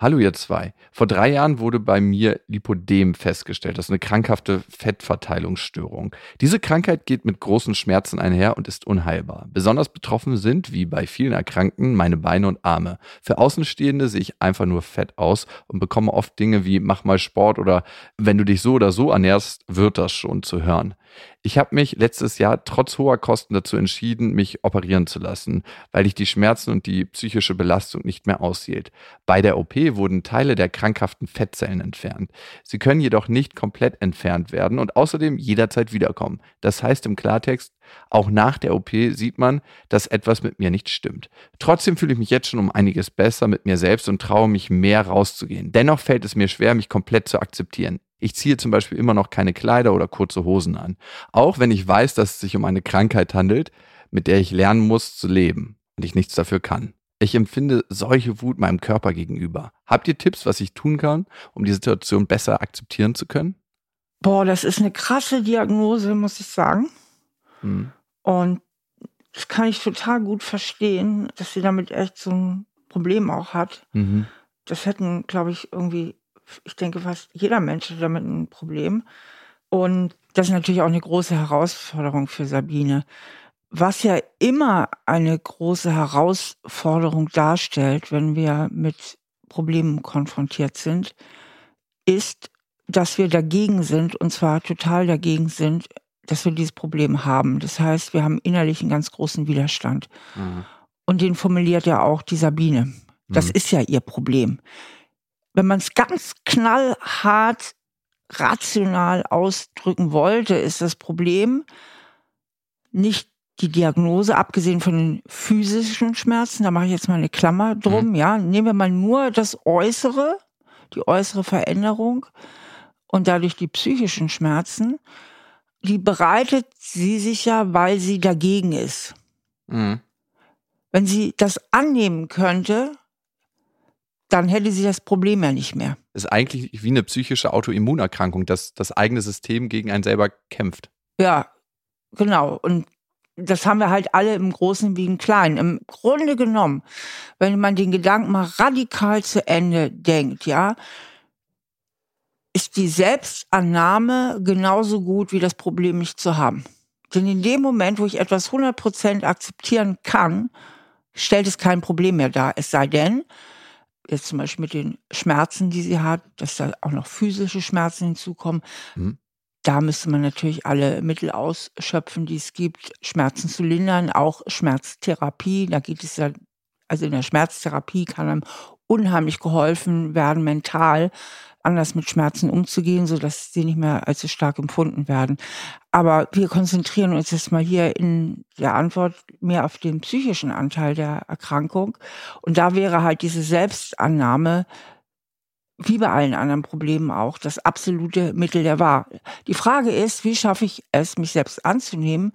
Hallo ihr zwei. Vor drei Jahren wurde bei mir Lipodem festgestellt. Das ist eine krankhafte Fettverteilungsstörung. Diese Krankheit geht mit großen Schmerzen einher und ist unheilbar. Besonders betroffen sind, wie bei vielen Erkrankten, meine Beine und Arme. Für Außenstehende sehe ich einfach nur fett aus und bekomme oft Dinge wie mach mal Sport oder wenn du dich so oder so ernährst, wird das schon zu hören. Ich habe mich letztes Jahr trotz hoher Kosten dazu entschieden, mich operieren zu lassen, weil ich die Schmerzen und die psychische Belastung nicht mehr aushielt. Bei der OP wurden Teile der krankhaften Fettzellen entfernt. Sie können jedoch nicht komplett entfernt werden und außerdem jederzeit wiederkommen. Das heißt im Klartext, auch nach der OP sieht man, dass etwas mit mir nicht stimmt. Trotzdem fühle ich mich jetzt schon um einiges besser mit mir selbst und traue mich mehr rauszugehen. Dennoch fällt es mir schwer, mich komplett zu akzeptieren. Ich ziehe zum Beispiel immer noch keine Kleider oder kurze Hosen an. Auch wenn ich weiß, dass es sich um eine Krankheit handelt, mit der ich lernen muss zu leben und ich nichts dafür kann. Ich empfinde solche Wut meinem Körper gegenüber. Habt ihr Tipps, was ich tun kann, um die Situation besser akzeptieren zu können? Boah, das ist eine krasse Diagnose, muss ich sagen. Hm. Und das kann ich total gut verstehen, dass sie damit echt so ein Problem auch hat. Mhm. Das hätten, glaube ich, irgendwie ich denke, fast jeder Mensch hat damit ein Problem. Und das ist natürlich auch eine große Herausforderung für Sabine. Was ja immer eine große Herausforderung darstellt, wenn wir mit Problemen konfrontiert sind, ist, dass wir dagegen sind, und zwar total dagegen sind, dass wir dieses Problem haben. Das heißt, wir haben innerlich einen ganz großen Widerstand. Mhm. Und den formuliert ja auch die Sabine. Das mhm. ist ja ihr Problem wenn man es ganz knallhart rational ausdrücken wollte, ist das Problem nicht die Diagnose, abgesehen von den physischen Schmerzen, da mache ich jetzt mal eine Klammer drum, mhm. ja, nehmen wir mal nur das Äußere, die äußere Veränderung und dadurch die psychischen Schmerzen, die bereitet sie sich ja, weil sie dagegen ist. Mhm. Wenn sie das annehmen könnte, dann hätte sie das Problem ja nicht mehr. ist eigentlich wie eine psychische Autoimmunerkrankung, dass das eigene System gegen einen selber kämpft. Ja, genau. Und das haben wir halt alle im Großen wie im Kleinen. Im Grunde genommen, wenn man den Gedanken mal radikal zu Ende denkt, ja, ist die Selbstannahme genauso gut wie das Problem nicht zu haben. Denn in dem Moment, wo ich etwas 100% akzeptieren kann, stellt es kein Problem mehr dar. Es sei denn, jetzt zum Beispiel mit den Schmerzen, die sie hat, dass da auch noch physische Schmerzen hinzukommen. Mhm. Da müsste man natürlich alle Mittel ausschöpfen, die es gibt, Schmerzen zu lindern, auch Schmerztherapie. Da geht es ja, also in der Schmerztherapie kann einem unheimlich geholfen werden, mental anders mit Schmerzen umzugehen, so dass sie nicht mehr allzu stark empfunden werden. Aber wir konzentrieren uns jetzt mal hier in der Antwort mehr auf den psychischen Anteil der Erkrankung. Und da wäre halt diese Selbstannahme wie bei allen anderen Problemen auch, das absolute Mittel der Wahl. Die Frage ist, wie schaffe ich es, mich selbst anzunehmen,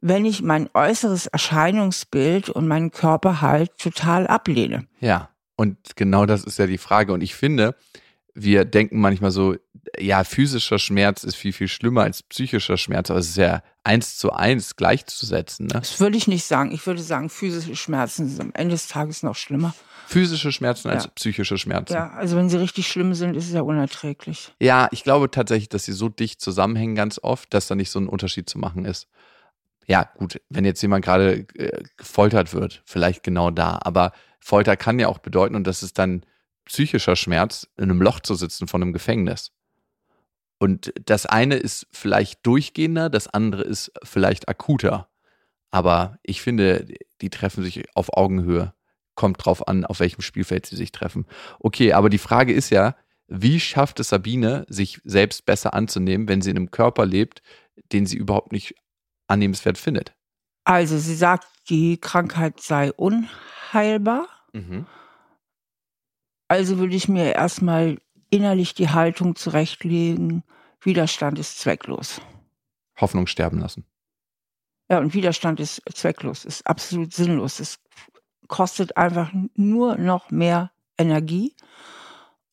wenn ich mein äußeres Erscheinungsbild und meinen Körper halt total ablehne? Ja, und genau das ist ja die Frage. Und ich finde, wir denken manchmal so, ja, physischer Schmerz ist viel, viel schlimmer als psychischer Schmerz, aber es ist ja eins zu eins gleichzusetzen. Ne? Das würde ich nicht sagen. Ich würde sagen, physische Schmerzen sind am Ende des Tages noch schlimmer. Physische Schmerzen als psychische Schmerzen. Ja, also wenn sie richtig schlimm sind, ist es ja unerträglich. Ja, ich glaube tatsächlich, dass sie so dicht zusammenhängen ganz oft, dass da nicht so ein Unterschied zu machen ist. Ja, gut, wenn jetzt jemand gerade äh, gefoltert wird, vielleicht genau da. Aber Folter kann ja auch bedeuten, und das ist dann psychischer Schmerz, in einem Loch zu sitzen von einem Gefängnis. Und das eine ist vielleicht durchgehender, das andere ist vielleicht akuter. Aber ich finde, die treffen sich auf Augenhöhe. Kommt drauf an, auf welchem Spielfeld sie sich treffen. Okay, aber die Frage ist ja, wie schafft es Sabine, sich selbst besser anzunehmen, wenn sie in einem Körper lebt, den sie überhaupt nicht annehmenswert findet? Also sie sagt, die Krankheit sei unheilbar. Mhm. Also würde ich mir erstmal innerlich die Haltung zurechtlegen, Widerstand ist zwecklos. Hoffnung sterben lassen. Ja, und Widerstand ist zwecklos, ist absolut sinnlos. Es kostet einfach nur noch mehr Energie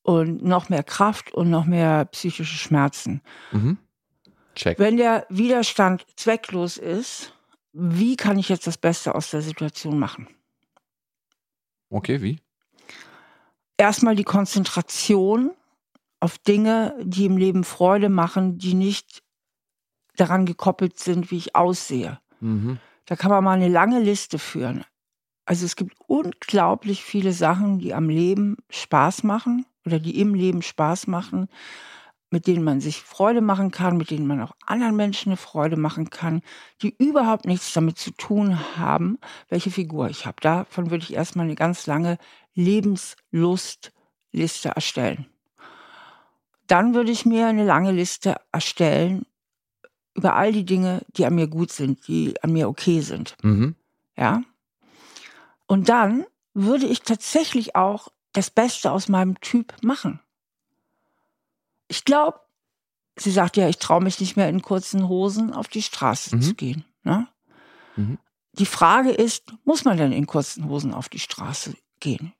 und noch mehr Kraft und noch mehr psychische Schmerzen. Mhm. Check. Wenn der Widerstand zwecklos ist, wie kann ich jetzt das Beste aus der Situation machen? Okay, wie? erstmal die Konzentration auf Dinge, die im Leben Freude machen, die nicht daran gekoppelt sind, wie ich aussehe. Mhm. Da kann man mal eine lange Liste führen. Also es gibt unglaublich viele Sachen, die am Leben Spaß machen oder die im Leben Spaß machen, mit denen man sich Freude machen kann, mit denen man auch anderen Menschen eine Freude machen kann, die überhaupt nichts damit zu tun haben, welche Figur ich habe. Davon würde ich erstmal eine ganz lange Lebenslustliste erstellen. Dann würde ich mir eine lange Liste erstellen über all die Dinge, die an mir gut sind, die an mir okay sind. Mhm. Ja. Und dann würde ich tatsächlich auch das Beste aus meinem Typ machen. Ich glaube, sie sagt ja, ich traue mich nicht mehr in kurzen Hosen auf die Straße mhm. zu gehen. Ne? Mhm. Die Frage ist, muss man denn in kurzen Hosen auf die Straße gehen?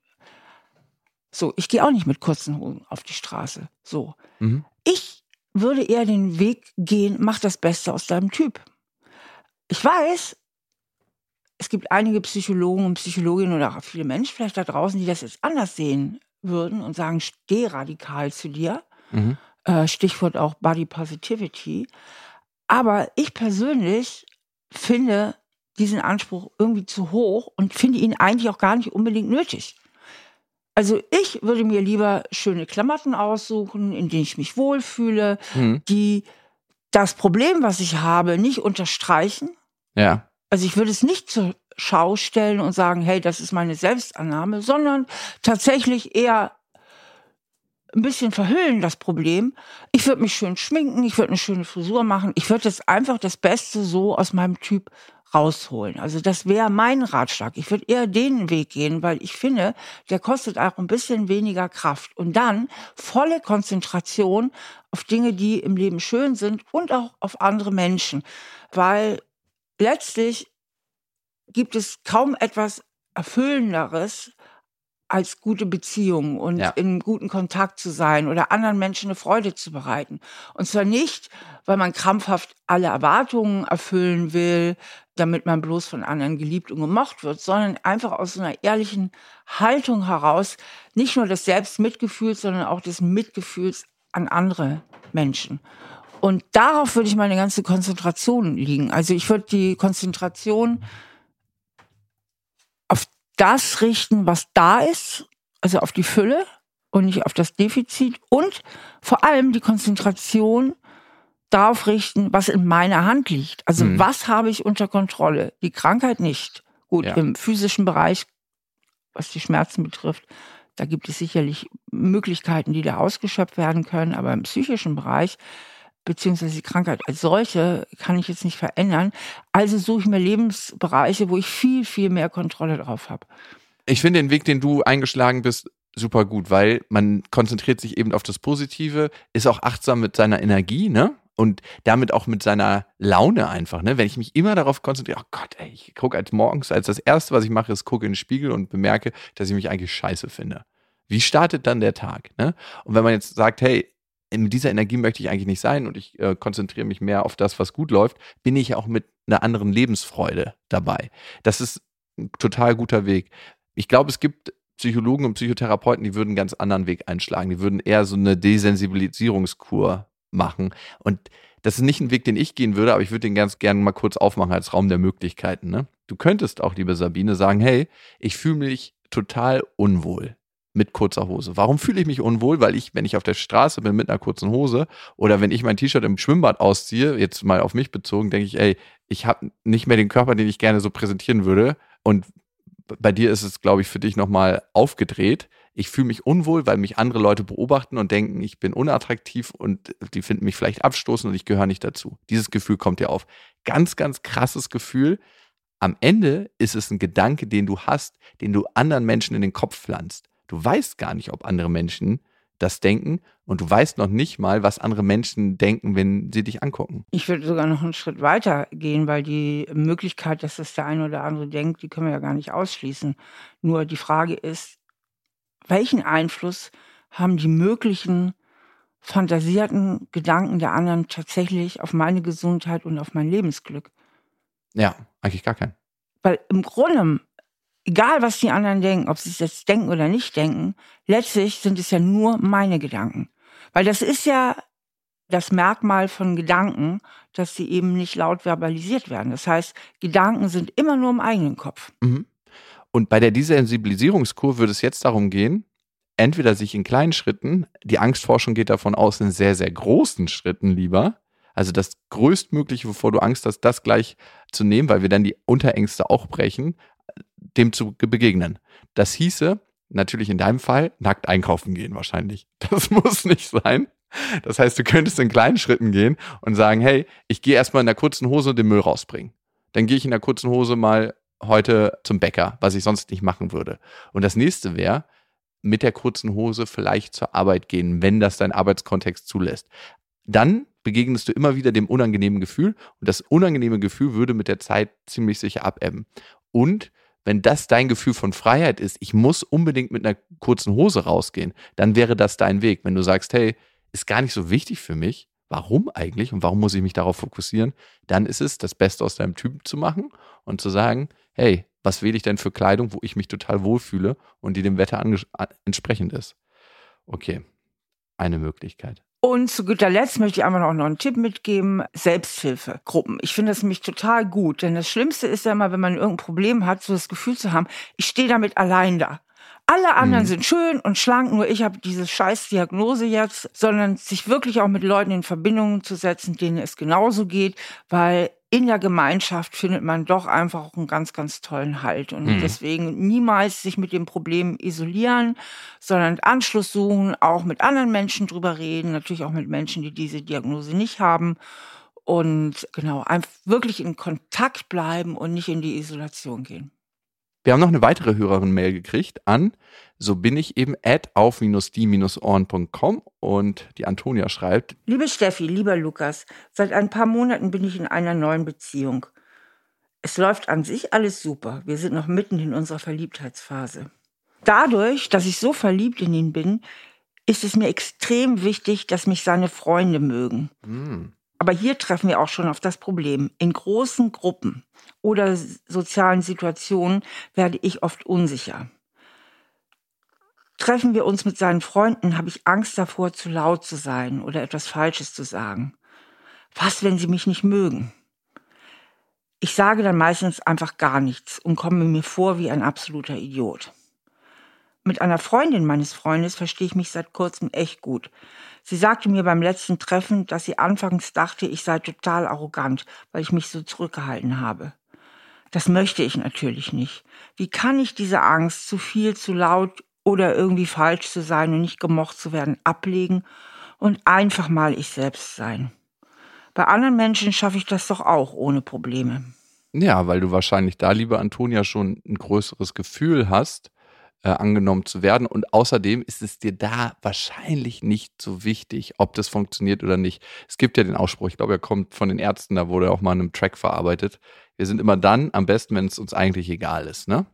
So, ich gehe auch nicht mit kurzen Hosen auf die Straße. So. Mhm. Ich würde eher den Weg gehen, mach das Beste aus deinem Typ. Ich weiß, es gibt einige Psychologen und Psychologinnen oder auch viele Menschen vielleicht da draußen, die das jetzt anders sehen würden und sagen, steh radikal zu dir. Mhm. Äh, Stichwort auch Body Positivity. Aber ich persönlich finde diesen Anspruch irgendwie zu hoch und finde ihn eigentlich auch gar nicht unbedingt nötig. Also ich würde mir lieber schöne Klamotten aussuchen, in denen ich mich wohlfühle, mhm. die das Problem, was ich habe, nicht unterstreichen. Ja. Also ich würde es nicht zur Schau stellen und sagen, hey, das ist meine Selbstannahme, sondern tatsächlich eher ein bisschen verhüllen das Problem. Ich würde mich schön schminken, ich würde eine schöne Frisur machen. Ich würde jetzt einfach das Beste so aus meinem Typ rausholen. Also das wäre mein Ratschlag. Ich würde eher den Weg gehen, weil ich finde, der kostet auch ein bisschen weniger Kraft. Und dann volle Konzentration auf Dinge, die im Leben schön sind und auch auf andere Menschen. Weil letztlich gibt es kaum etwas Erfüllenderes, als gute Beziehung und ja. in guten Kontakt zu sein oder anderen Menschen eine Freude zu bereiten. Und zwar nicht, weil man krampfhaft alle Erwartungen erfüllen will, damit man bloß von anderen geliebt und gemocht wird, sondern einfach aus einer ehrlichen Haltung heraus, nicht nur des Selbstmitgefühls, sondern auch des Mitgefühls an andere Menschen. Und darauf würde ich meine ganze Konzentration liegen. Also ich würde die Konzentration das richten, was da ist, also auf die Fülle und nicht auf das Defizit und vor allem die Konzentration darauf richten, was in meiner Hand liegt. Also mhm. was habe ich unter Kontrolle? Die Krankheit nicht. Gut, ja. im physischen Bereich, was die Schmerzen betrifft, da gibt es sicherlich Möglichkeiten, die da ausgeschöpft werden können, aber im psychischen Bereich beziehungsweise die Krankheit als solche kann ich jetzt nicht verändern. Also suche ich mir Lebensbereiche, wo ich viel, viel mehr Kontrolle drauf habe. Ich finde den Weg, den du eingeschlagen bist, super gut, weil man konzentriert sich eben auf das Positive, ist auch achtsam mit seiner Energie, ne? Und damit auch mit seiner Laune einfach, ne? Wenn ich mich immer darauf konzentriere, oh Gott, ey, ich gucke als morgens, als das erste, was ich mache, ist gucke in den Spiegel und bemerke, dass ich mich eigentlich scheiße finde. Wie startet dann der Tag? Ne? Und wenn man jetzt sagt, hey, mit dieser Energie möchte ich eigentlich nicht sein und ich äh, konzentriere mich mehr auf das, was gut läuft, bin ich auch mit einer anderen Lebensfreude dabei. Das ist ein total guter Weg. Ich glaube, es gibt Psychologen und Psychotherapeuten, die würden einen ganz anderen Weg einschlagen. Die würden eher so eine Desensibilisierungskur machen. Und das ist nicht ein Weg, den ich gehen würde, aber ich würde den ganz gerne mal kurz aufmachen als Raum der Möglichkeiten. Ne? Du könntest auch, liebe Sabine, sagen, hey, ich fühle mich total unwohl mit kurzer Hose. Warum fühle ich mich unwohl? Weil ich, wenn ich auf der Straße bin mit einer kurzen Hose oder wenn ich mein T-Shirt im Schwimmbad ausziehe, jetzt mal auf mich bezogen, denke ich, ey, ich habe nicht mehr den Körper, den ich gerne so präsentieren würde. Und bei dir ist es, glaube ich, für dich nochmal aufgedreht. Ich fühle mich unwohl, weil mich andere Leute beobachten und denken, ich bin unattraktiv und die finden mich vielleicht abstoßen und ich gehöre nicht dazu. Dieses Gefühl kommt dir auf. Ganz, ganz krasses Gefühl. Am Ende ist es ein Gedanke, den du hast, den du anderen Menschen in den Kopf pflanzt. Du weißt gar nicht, ob andere Menschen das denken und du weißt noch nicht mal, was andere Menschen denken, wenn sie dich angucken. Ich würde sogar noch einen Schritt weiter gehen, weil die Möglichkeit, dass das der eine oder andere denkt, die können wir ja gar nicht ausschließen. Nur die Frage ist, welchen Einfluss haben die möglichen fantasierten Gedanken der anderen tatsächlich auf meine Gesundheit und auf mein Lebensglück? Ja, eigentlich gar keinen. Weil im Grunde egal was die anderen denken, ob sie es jetzt denken oder nicht denken, letztlich sind es ja nur meine Gedanken. Weil das ist ja das Merkmal von Gedanken, dass sie eben nicht laut verbalisiert werden. Das heißt, Gedanken sind immer nur im eigenen Kopf. Mhm. Und bei der Desensibilisierungskur würde es jetzt darum gehen, entweder sich in kleinen Schritten, die Angstforschung geht davon aus, in sehr, sehr großen Schritten lieber, also das größtmögliche, wovor du Angst hast, das gleich zu nehmen, weil wir dann die Unterängste auch brechen, dem zu begegnen. Das hieße, natürlich in deinem Fall, nackt einkaufen gehen wahrscheinlich. Das muss nicht sein. Das heißt, du könntest in kleinen Schritten gehen und sagen, hey, ich gehe erstmal in der kurzen Hose den Müll rausbringen. Dann gehe ich in der kurzen Hose mal heute zum Bäcker, was ich sonst nicht machen würde. Und das nächste wäre, mit der kurzen Hose vielleicht zur Arbeit gehen, wenn das dein Arbeitskontext zulässt. Dann begegnest du immer wieder dem unangenehmen Gefühl und das unangenehme Gefühl würde mit der Zeit ziemlich sicher abebben. Und wenn das dein Gefühl von Freiheit ist, ich muss unbedingt mit einer kurzen Hose rausgehen, dann wäre das dein Weg. Wenn du sagst, hey, ist gar nicht so wichtig für mich, warum eigentlich und warum muss ich mich darauf fokussieren, dann ist es, das Beste aus deinem Typen zu machen und zu sagen, hey, was wähle ich denn für Kleidung, wo ich mich total wohlfühle und die dem Wetter entsprechend ist. Okay, eine Möglichkeit. Und zu guter Letzt möchte ich einfach noch einen Tipp mitgeben. Selbsthilfegruppen. Ich finde das nämlich total gut. Denn das Schlimmste ist ja immer, wenn man irgendein Problem hat, so das Gefühl zu haben, ich stehe damit allein da. Alle anderen mhm. sind schön und schlank, nur ich habe diese scheiß Diagnose jetzt, sondern sich wirklich auch mit Leuten in Verbindung zu setzen, denen es genauso geht, weil in der Gemeinschaft findet man doch einfach auch einen ganz, ganz tollen Halt. Und mhm. deswegen niemals sich mit dem Problem isolieren, sondern Anschluss suchen, auch mit anderen Menschen drüber reden, natürlich auch mit Menschen, die diese Diagnose nicht haben. Und genau, einfach wirklich in Kontakt bleiben und nicht in die Isolation gehen. Wir haben noch eine weitere Hörerin-Mail gekriegt an, so bin ich eben at auf-die-ohren.com und die Antonia schreibt. Liebe Steffi, lieber Lukas, seit ein paar Monaten bin ich in einer neuen Beziehung. Es läuft an sich alles super. Wir sind noch mitten in unserer Verliebtheitsphase. Dadurch, dass ich so verliebt in ihn bin, ist es mir extrem wichtig, dass mich seine Freunde mögen. Hm. Aber hier treffen wir auch schon auf das Problem. In großen Gruppen oder sozialen Situationen werde ich oft unsicher. Treffen wir uns mit seinen Freunden, habe ich Angst davor, zu laut zu sein oder etwas Falsches zu sagen. Was, wenn sie mich nicht mögen? Ich sage dann meistens einfach gar nichts und komme mir vor wie ein absoluter Idiot. Mit einer Freundin meines Freundes verstehe ich mich seit kurzem echt gut. Sie sagte mir beim letzten Treffen, dass sie anfangs dachte, ich sei total arrogant, weil ich mich so zurückgehalten habe. Das möchte ich natürlich nicht. Wie kann ich diese Angst, zu viel, zu laut oder irgendwie falsch zu sein und nicht gemocht zu werden, ablegen und einfach mal ich selbst sein? Bei anderen Menschen schaffe ich das doch auch ohne Probleme. Ja, weil du wahrscheinlich da, liebe Antonia, schon ein größeres Gefühl hast, äh, angenommen zu werden. Und außerdem ist es dir da wahrscheinlich nicht so wichtig, ob das funktioniert oder nicht. Es gibt ja den Ausspruch, ich glaube, er kommt von den Ärzten, da wurde auch mal in einem Track verarbeitet. Wir sind immer dann am besten, wenn es uns eigentlich egal ist, ne?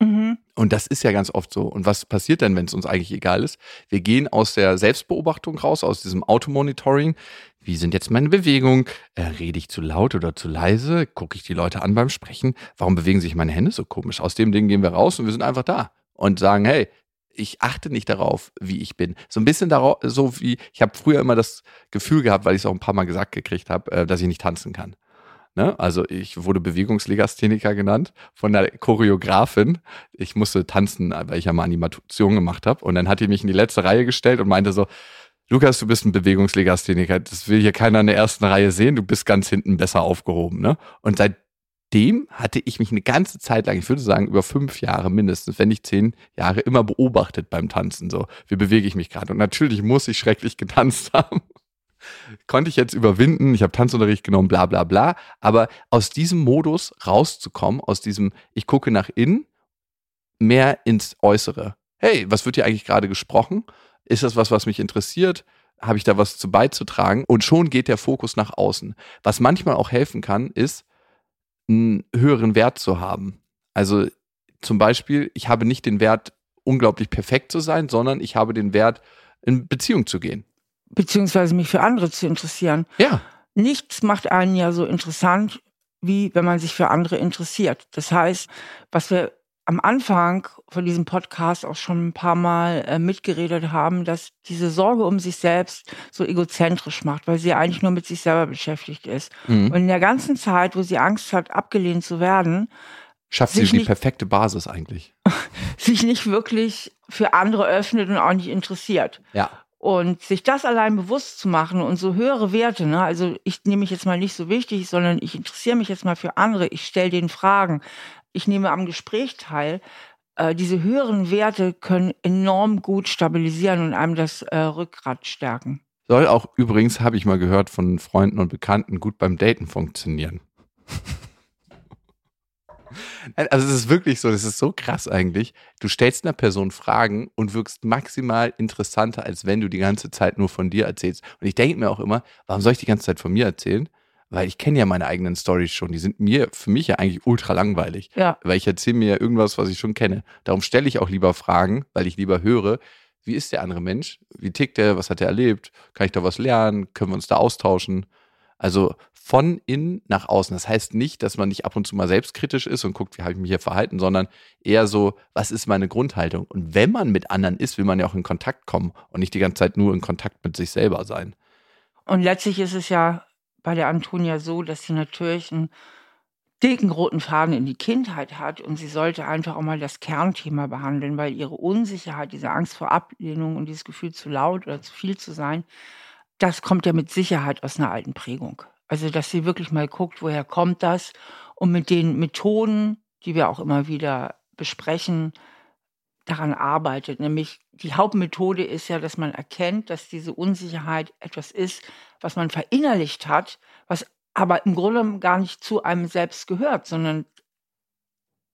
Mhm. Und das ist ja ganz oft so. Und was passiert denn, wenn es uns eigentlich egal ist? Wir gehen aus der Selbstbeobachtung raus, aus diesem Automonitoring. Wie sind jetzt meine Bewegungen? Äh, rede ich zu laut oder zu leise? Gucke ich die Leute an beim Sprechen? Warum bewegen sich meine Hände so komisch? Aus dem Ding gehen wir raus und wir sind einfach da und sagen, hey, ich achte nicht darauf, wie ich bin. So ein bisschen darauf, so wie, ich habe früher immer das Gefühl gehabt, weil ich es auch ein paar Mal gesagt gekriegt habe, äh, dass ich nicht tanzen kann. Ne? Also ich wurde Bewegungslegastheniker genannt von der Choreografin. Ich musste tanzen, weil ich ja mal Animation gemacht habe. Und dann hat die mich in die letzte Reihe gestellt und meinte so, Lukas, du bist ein Bewegungslegastheniker. Das will hier keiner in der ersten Reihe sehen. Du bist ganz hinten besser aufgehoben. Ne? Und seitdem hatte ich mich eine ganze Zeit lang, ich würde sagen über fünf Jahre mindestens, wenn nicht zehn Jahre, immer beobachtet beim Tanzen. So, wie bewege ich mich gerade? Und natürlich muss ich schrecklich getanzt haben konnte ich jetzt überwinden, ich habe Tanzunterricht genommen, bla bla bla. Aber aus diesem Modus rauszukommen, aus diesem, ich gucke nach innen, mehr ins Äußere. Hey, was wird hier eigentlich gerade gesprochen? Ist das was, was mich interessiert? Habe ich da was zu beizutragen? Und schon geht der Fokus nach außen. Was manchmal auch helfen kann, ist, einen höheren Wert zu haben. Also zum Beispiel, ich habe nicht den Wert, unglaublich perfekt zu sein, sondern ich habe den Wert, in Beziehung zu gehen beziehungsweise mich für andere zu interessieren. Ja. Nichts macht einen ja so interessant, wie wenn man sich für andere interessiert. Das heißt, was wir am Anfang von diesem Podcast auch schon ein paar Mal äh, mitgeredet haben, dass diese Sorge um sich selbst so egozentrisch macht, weil sie eigentlich nur mit sich selber beschäftigt ist. Mhm. Und in der ganzen Zeit, wo sie Angst hat, abgelehnt zu werden, schafft sie die perfekte Basis eigentlich. sich nicht wirklich für andere öffnet und auch nicht interessiert. Ja. Und sich das allein bewusst zu machen und so höhere Werte, ne? also ich nehme mich jetzt mal nicht so wichtig, sondern ich interessiere mich jetzt mal für andere, ich stelle denen Fragen, ich nehme am Gespräch teil. Äh, diese höheren Werte können enorm gut stabilisieren und einem das äh, Rückgrat stärken. Soll auch übrigens, habe ich mal gehört von Freunden und Bekannten, gut beim Daten funktionieren. Also es ist wirklich so, das ist so krass eigentlich. Du stellst einer Person Fragen und wirkst maximal interessanter, als wenn du die ganze Zeit nur von dir erzählst. Und ich denke mir auch immer, warum soll ich die ganze Zeit von mir erzählen? Weil ich kenne ja meine eigenen Stories schon. Die sind mir, für mich ja eigentlich ultra langweilig. Ja. Weil ich erzähle mir ja irgendwas, was ich schon kenne. Darum stelle ich auch lieber Fragen, weil ich lieber höre, wie ist der andere Mensch? Wie tickt er? Was hat er erlebt? Kann ich da was lernen? Können wir uns da austauschen? Also von innen nach außen. Das heißt nicht, dass man nicht ab und zu mal selbstkritisch ist und guckt, wie habe ich mich hier verhalten, sondern eher so, was ist meine Grundhaltung? Und wenn man mit anderen ist, will man ja auch in Kontakt kommen und nicht die ganze Zeit nur in Kontakt mit sich selber sein. Und letztlich ist es ja bei der Antonia so, dass sie natürlich einen dicken roten Faden in die Kindheit hat und sie sollte einfach auch mal das Kernthema behandeln, weil ihre Unsicherheit, diese Angst vor Ablehnung und dieses Gefühl zu laut oder zu viel zu sein, das kommt ja mit Sicherheit aus einer alten Prägung. Also, dass sie wirklich mal guckt, woher kommt das und mit den Methoden, die wir auch immer wieder besprechen, daran arbeitet. Nämlich die Hauptmethode ist ja, dass man erkennt, dass diese Unsicherheit etwas ist, was man verinnerlicht hat, was aber im Grunde gar nicht zu einem selbst gehört, sondern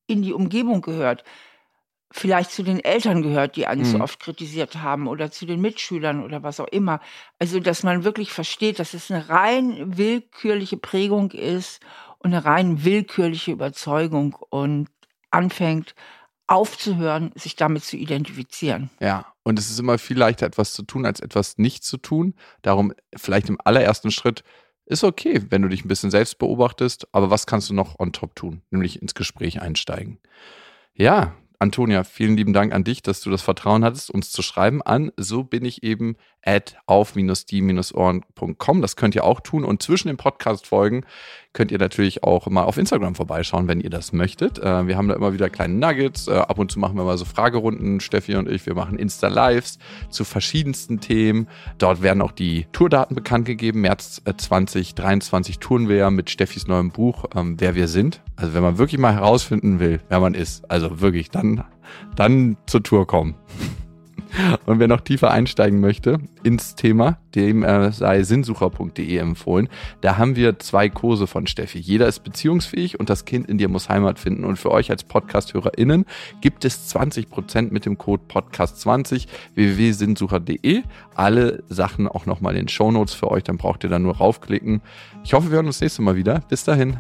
in die Umgebung gehört vielleicht zu den Eltern gehört, die einen mhm. so oft kritisiert haben oder zu den Mitschülern oder was auch immer. Also, dass man wirklich versteht, dass es eine rein willkürliche Prägung ist und eine rein willkürliche Überzeugung und anfängt, aufzuhören, sich damit zu identifizieren. Ja, und es ist immer viel leichter, etwas zu tun, als etwas nicht zu tun. Darum vielleicht im allerersten Schritt ist okay, wenn du dich ein bisschen selbst beobachtest, aber was kannst du noch on top tun? Nämlich ins Gespräch einsteigen. Ja, Antonia, vielen lieben Dank an dich, dass du das Vertrauen hattest, uns zu schreiben an so bin ich eben at auf-die-ohren.com. Das könnt ihr auch tun. Und zwischen den Podcast-Folgen könnt ihr natürlich auch mal auf Instagram vorbeischauen, wenn ihr das möchtet. Äh, wir haben da immer wieder kleine Nuggets. Äh, ab und zu machen wir mal so Fragerunden, Steffi und ich. Wir machen Insta-Lives zu verschiedensten Themen. Dort werden auch die Tourdaten bekannt gegeben. März 2023 äh, touren wir ja mit Steffis neuem Buch, ähm, Wer wir sind. Also wenn man wirklich mal herausfinden will, wer man ist, also wirklich, dann, dann zur Tour kommen. Und wer noch tiefer einsteigen möchte ins Thema, dem äh, sei sinnsucher.de empfohlen. Da haben wir zwei Kurse von Steffi. Jeder ist beziehungsfähig und das Kind in dir muss Heimat finden. Und für euch als Podcast-HörerInnen gibt es 20% mit dem Code Podcast20 www.sinnsucher.de. Alle Sachen auch nochmal in den Shownotes für euch, dann braucht ihr da nur raufklicken. Ich hoffe, wir hören uns nächstes Mal wieder. Bis dahin.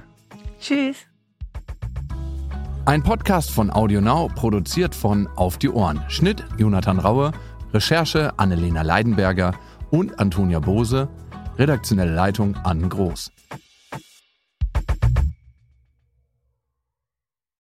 Tschüss. Ein Podcast von AudioNow, produziert von Auf die Ohren. Schnitt Jonathan Raue, Recherche Annelena Leidenberger und Antonia Bose, redaktionelle Leitung Anne Groß.